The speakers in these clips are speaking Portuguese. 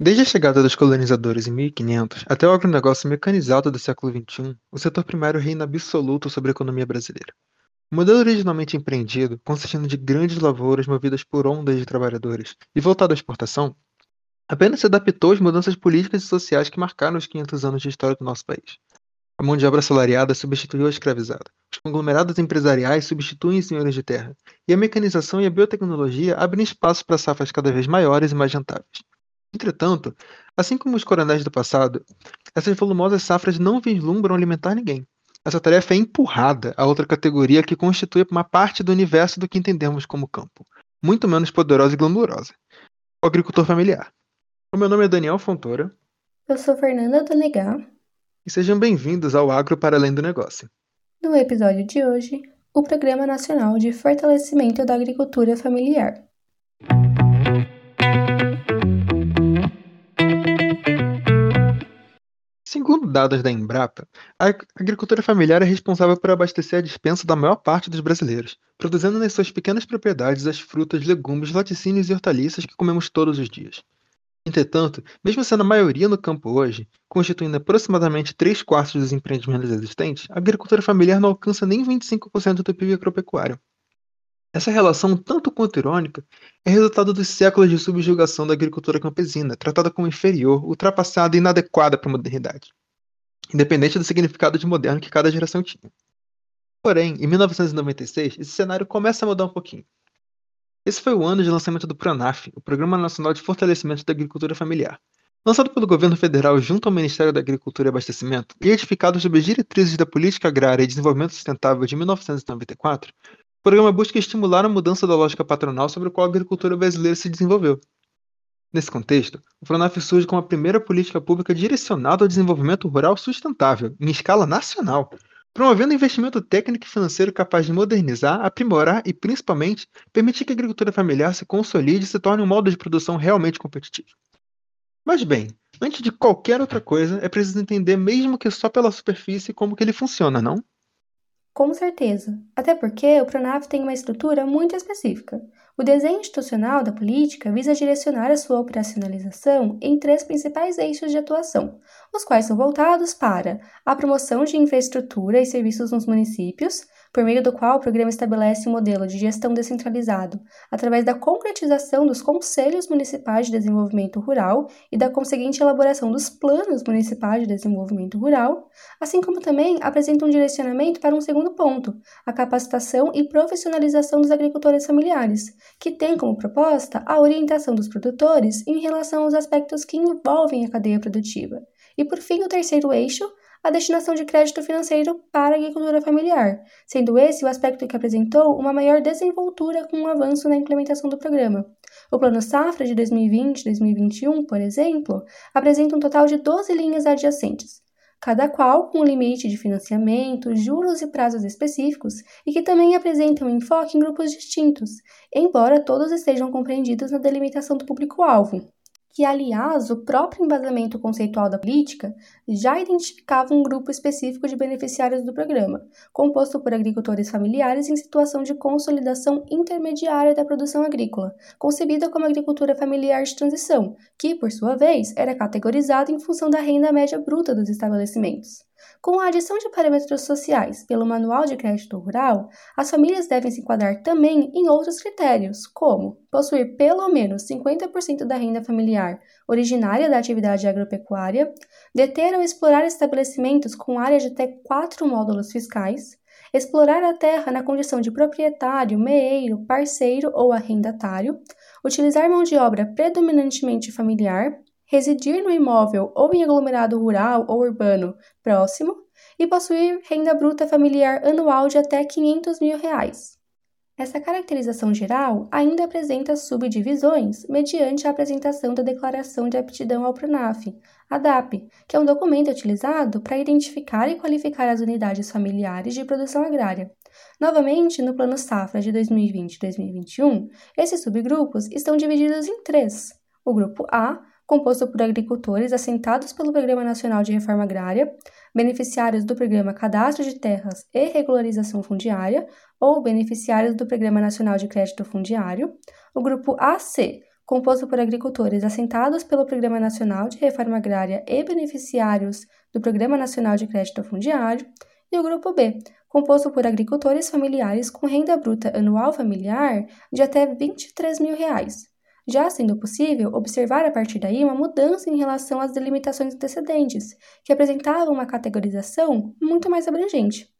Desde a chegada dos colonizadores em 1500 até o agronegócio mecanizado do século XXI, o setor primário reina absoluto sobre a economia brasileira. O modelo originalmente empreendido, consistindo de grandes lavouras movidas por ondas de trabalhadores e voltado à exportação, apenas se adaptou às mudanças políticas e sociais que marcaram os 500 anos de história do nosso país. A mão de obra assalariada substituiu a escravizada, os conglomerados empresariais substituem os senhores de terra, e a mecanização e a biotecnologia abrem espaço para safras cada vez maiores e mais rentáveis. Entretanto, assim como os coronéis do passado, essas volumosas safras não vislumbram alimentar ninguém. Essa tarefa é empurrada a outra categoria que constitui uma parte do universo do que entendemos como campo, muito menos poderosa e glamourosa: o agricultor familiar. O meu nome é Daniel Fontoura. Eu sou Fernanda Donegar. E sejam bem-vindos ao Agro para Além do Negócio. No episódio de hoje, o Programa Nacional de Fortalecimento da Agricultura Familiar. Segundo dados da Embrapa, a agricultura familiar é responsável por abastecer a dispensa da maior parte dos brasileiros, produzindo nas suas pequenas propriedades as frutas, legumes, laticínios e hortaliças que comemos todos os dias. Entretanto, mesmo sendo a maioria no campo hoje, constituindo aproximadamente 3 quartos dos empreendimentos existentes, a agricultura familiar não alcança nem 25% do PIB agropecuário. Essa relação, tanto quanto irônica, é resultado dos séculos de subjugação da agricultura campesina, tratada como inferior, ultrapassada e inadequada para a modernidade, independente do significado de moderno que cada geração tinha. Porém, em 1996, esse cenário começa a mudar um pouquinho. Esse foi o ano de lançamento do PRONAF, o Programa Nacional de Fortalecimento da Agricultura Familiar. Lançado pelo governo federal junto ao Ministério da Agricultura e Abastecimento e edificado sob as diretrizes da Política Agrária e Desenvolvimento Sustentável de 1994, o programa busca estimular a mudança da lógica patronal sobre a qual a agricultura brasileira se desenvolveu. Nesse contexto, o Pronaf surge como a primeira política pública direcionada ao desenvolvimento rural sustentável, em escala nacional, promovendo investimento técnico e financeiro capaz de modernizar, aprimorar e, principalmente, permitir que a agricultura familiar se consolide e se torne um modo de produção realmente competitivo. Mas bem, antes de qualquer outra coisa, é preciso entender, mesmo que só pela superfície, como que ele funciona, não? Com certeza, até porque o Pronaf tem uma estrutura muito específica. O desenho institucional da política visa direcionar a sua operacionalização em três principais eixos de atuação, os quais são voltados para a promoção de infraestrutura e serviços nos municípios, por meio do qual o programa estabelece um modelo de gestão descentralizado, através da concretização dos conselhos municipais de desenvolvimento rural e da conseguinte elaboração dos planos municipais de desenvolvimento rural, assim como também apresenta um direcionamento para um segundo ponto, a capacitação e profissionalização dos agricultores familiares, que tem como proposta a orientação dos produtores em relação aos aspectos que envolvem a cadeia produtiva. E por fim, o terceiro eixo, a destinação de crédito financeiro para a agricultura familiar, sendo esse o aspecto que apresentou uma maior desenvoltura com o avanço na implementação do programa. O Plano Safra de 2020-2021, por exemplo, apresenta um total de 12 linhas adjacentes, cada qual com um limite de financiamento, juros e prazos específicos e que também apresentam enfoque em grupos distintos, embora todos estejam compreendidos na delimitação do público-alvo que, aliás, o próprio embasamento conceitual da política já identificava um grupo específico de beneficiários do programa, composto por agricultores familiares em situação de consolidação intermediária da produção agrícola, concebida como agricultura familiar de transição, que, por sua vez, era categorizada em função da renda média bruta dos estabelecimentos. Com a adição de parâmetros sociais pelo Manual de Crédito Rural, as famílias devem se enquadrar também em outros critérios, como possuir pelo menos 50% da renda familiar originária da atividade agropecuária, deter ou explorar estabelecimentos com área de até quatro módulos fiscais, explorar a terra na condição de proprietário, meeiro, parceiro ou arrendatário, utilizar mão de obra predominantemente familiar, residir no imóvel ou em aglomerado rural ou urbano próximo e possuir renda bruta familiar anual de até 500 mil reais. Essa caracterização geral ainda apresenta subdivisões mediante a apresentação da Declaração de Aptidão ao PRONAF, a DAP, que é um documento utilizado para identificar e qualificar as unidades familiares de produção agrária. Novamente, no Plano Safra de 2020-2021, esses subgrupos estão divididos em três: o grupo A, composto por agricultores assentados pelo Programa Nacional de Reforma Agrária, beneficiários do Programa Cadastro de Terras e Regularização Fundiária ou beneficiários do Programa Nacional de Crédito Fundiário, o grupo AC, composto por agricultores assentados pelo Programa Nacional de Reforma Agrária e beneficiários do Programa Nacional de Crédito Fundiário, e o grupo B, composto por agricultores familiares com renda bruta anual familiar de até 23 mil reais, já sendo possível observar a partir daí uma mudança em relação às delimitações antecedentes, que apresentavam uma categorização muito mais abrangente.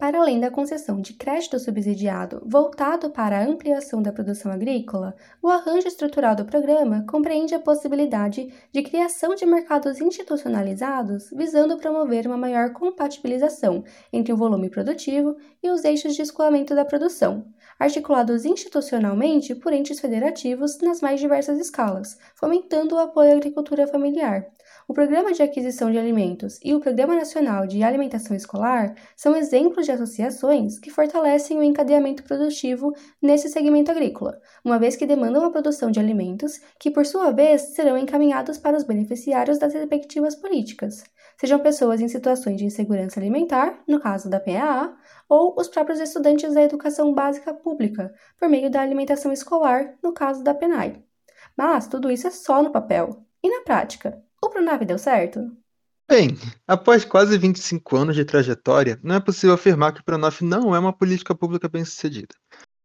Para além da concessão de crédito subsidiado voltado para a ampliação da produção agrícola, o arranjo estrutural do programa compreende a possibilidade de criação de mercados institucionalizados visando promover uma maior compatibilização entre o volume produtivo e os eixos de escoamento da produção, articulados institucionalmente por entes federativos nas mais diversas escalas, fomentando o apoio à agricultura familiar. O Programa de Aquisição de Alimentos e o Programa Nacional de Alimentação Escolar são exemplos de associações que fortalecem o encadeamento produtivo nesse segmento agrícola, uma vez que demandam a produção de alimentos que, por sua vez, serão encaminhados para os beneficiários das respectivas políticas, sejam pessoas em situações de insegurança alimentar, no caso da PAA, ou os próprios estudantes da educação básica pública, por meio da alimentação escolar, no caso da PENAI. Mas tudo isso é só no papel. E na prática? O Pronaf deu certo? Bem, após quase 25 anos de trajetória, não é possível afirmar que o Pronaf não é uma política pública bem-sucedida.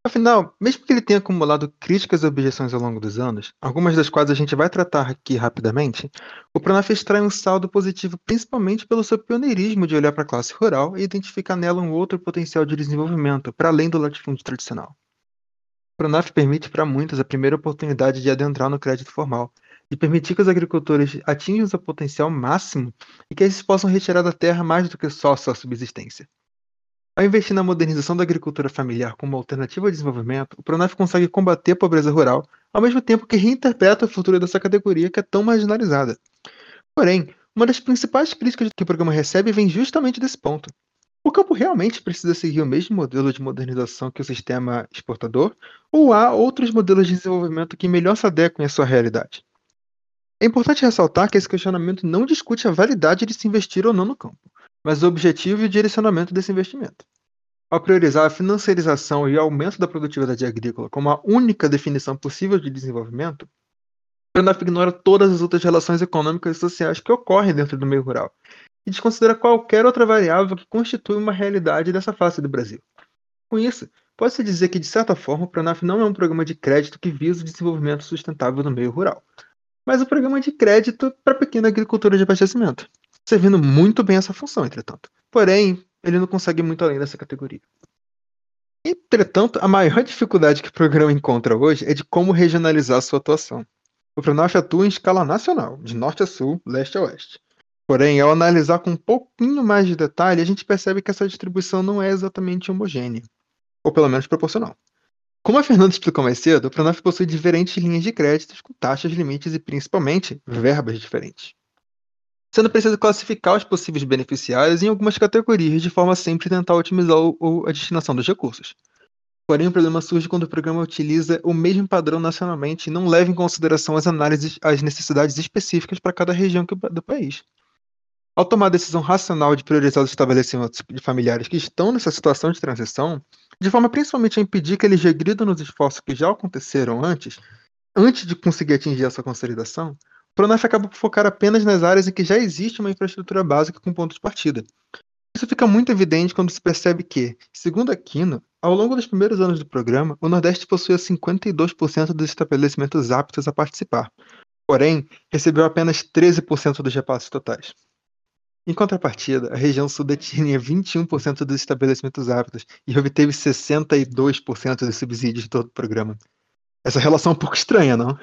Afinal, mesmo que ele tenha acumulado críticas e objeções ao longo dos anos, algumas das quais a gente vai tratar aqui rapidamente, o Pronaf extrai um saldo positivo principalmente pelo seu pioneirismo de olhar para a classe rural e identificar nela um outro potencial de desenvolvimento, para além do latifúndio tradicional. O Pronaf permite para muitos a primeira oportunidade de adentrar no crédito formal, de permitir que os agricultores atinjam seu potencial máximo e que eles possam retirar da terra mais do que só sua subsistência. Ao investir na modernização da agricultura familiar como alternativa ao desenvolvimento, o Pronaf consegue combater a pobreza rural, ao mesmo tempo que reinterpreta o futuro dessa categoria que é tão marginalizada. Porém, uma das principais críticas que o programa recebe vem justamente desse ponto. O campo realmente precisa seguir o mesmo modelo de modernização que o sistema exportador, ou há outros modelos de desenvolvimento que melhor se adequem à sua realidade? É importante ressaltar que esse questionamento não discute a validade de se investir ou não no campo, mas o objetivo e o direcionamento desse investimento. Ao priorizar a financiarização e o aumento da produtividade agrícola como a única definição possível de desenvolvimento, o Pronaf ignora todas as outras relações econômicas e sociais que ocorrem dentro do meio rural e desconsidera qualquer outra variável que constitui uma realidade dessa face do Brasil. Com isso, pode-se dizer que, de certa forma, o Pronaf não é um programa de crédito que visa o desenvolvimento sustentável no meio rural, mas o programa de crédito para pequena agricultura de abastecimento, servindo muito bem essa função, entretanto. Porém, ele não consegue muito além dessa categoria. Entretanto, a maior dificuldade que o programa encontra hoje é de como regionalizar sua atuação. O Pronaf atua em escala nacional, de norte a sul, leste a oeste. Porém, ao analisar com um pouquinho mais de detalhe, a gente percebe que essa distribuição não é exatamente homogênea, ou pelo menos proporcional. Como a Fernanda explicou mais cedo, o Pronaf possui diferentes linhas de créditos com taxas, limites e principalmente verbas diferentes. Sendo preciso classificar os possíveis beneficiários em algumas categorias de forma a sempre tentar otimizar o, a destinação dos recursos. Porém, o problema surge quando o programa utiliza o mesmo padrão nacionalmente e não leva em consideração as análises as necessidades específicas para cada região do país. Ao tomar a decisão racional de priorizar os estabelecimentos de familiares que estão nessa situação de transição, de forma principalmente a impedir que eles regridam nos esforços que já aconteceram antes, antes de conseguir atingir essa consolidação, o Pronaf acaba por focar apenas nas áreas em que já existe uma infraestrutura básica com ponto de partida. Isso fica muito evidente quando se percebe que, segundo a Quino, ao longo dos primeiros anos do programa, o Nordeste possuía 52% dos estabelecimentos aptos a participar, porém, recebeu apenas 13% dos repasses totais. Em contrapartida, a região sul detinha 21% dos estabelecimentos aptos e obteve 62% dos subsídios de todo o programa. Essa relação é um pouco estranha, não?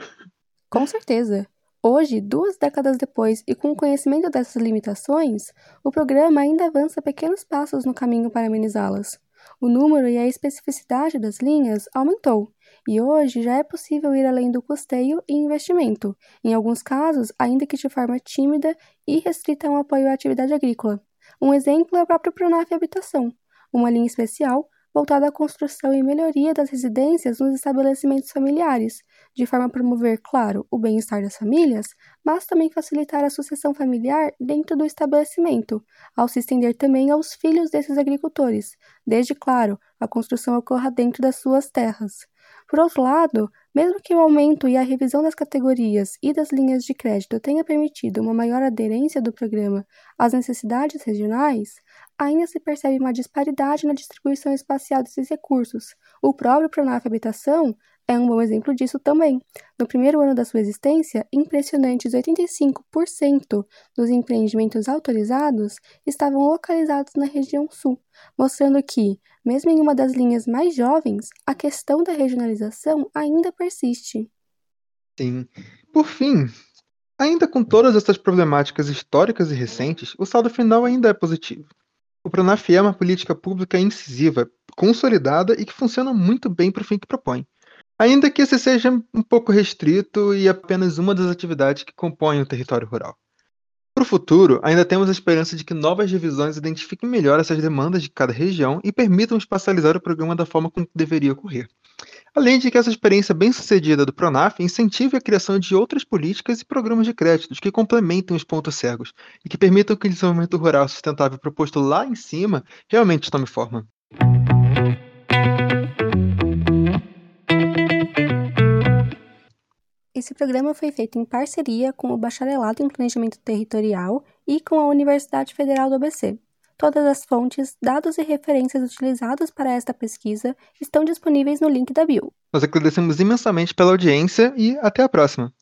Com certeza. Hoje, duas décadas depois e com o conhecimento dessas limitações, o programa ainda avança pequenos passos no caminho para amenizá-las. O número e a especificidade das linhas aumentou, e hoje já é possível ir além do custeio e investimento, em alguns casos, ainda que de forma tímida e restrita a um apoio à atividade agrícola. Um exemplo é o próprio Pronaf Habitação, uma linha especial voltada à construção e melhoria das residências nos estabelecimentos familiares, de forma a promover, claro, o bem-estar das famílias, mas também facilitar a sucessão familiar dentro do estabelecimento, ao se estender também aos filhos desses agricultores, desde, claro, a construção ocorra dentro das suas terras. Por outro lado, mesmo que o aumento e a revisão das categorias e das linhas de crédito tenha permitido uma maior aderência do programa às necessidades regionais, ainda se percebe uma disparidade na distribuição espacial desses recursos. O próprio Pronaf Habitação é um bom exemplo disso também. No primeiro ano da sua existência, impressionantes 85% dos empreendimentos autorizados estavam localizados na região sul, mostrando que, mesmo em uma das linhas mais jovens, a questão da regionalização ainda persiste. Sim. Por fim, ainda com todas essas problemáticas históricas e recentes, o saldo final ainda é positivo. O Pronaf é uma política pública incisiva, consolidada e que funciona muito bem para o fim que propõe. Ainda que esse seja um pouco restrito e apenas uma das atividades que compõem o território rural. Para o futuro, ainda temos a esperança de que novas revisões identifiquem melhor essas demandas de cada região e permitam espacializar o programa da forma como deveria ocorrer. Além de que essa experiência bem-sucedida do Pronaf incentive a criação de outras políticas e programas de créditos que complementem os pontos cegos e que permitam que o desenvolvimento rural sustentável proposto lá em cima realmente tome forma. Esse programa foi feito em parceria com o Bacharelado em Planejamento Territorial e com a Universidade Federal do ABC. Todas as fontes, dados e referências utilizados para esta pesquisa estão disponíveis no link da bio. Nós agradecemos imensamente pela audiência e até a próxima!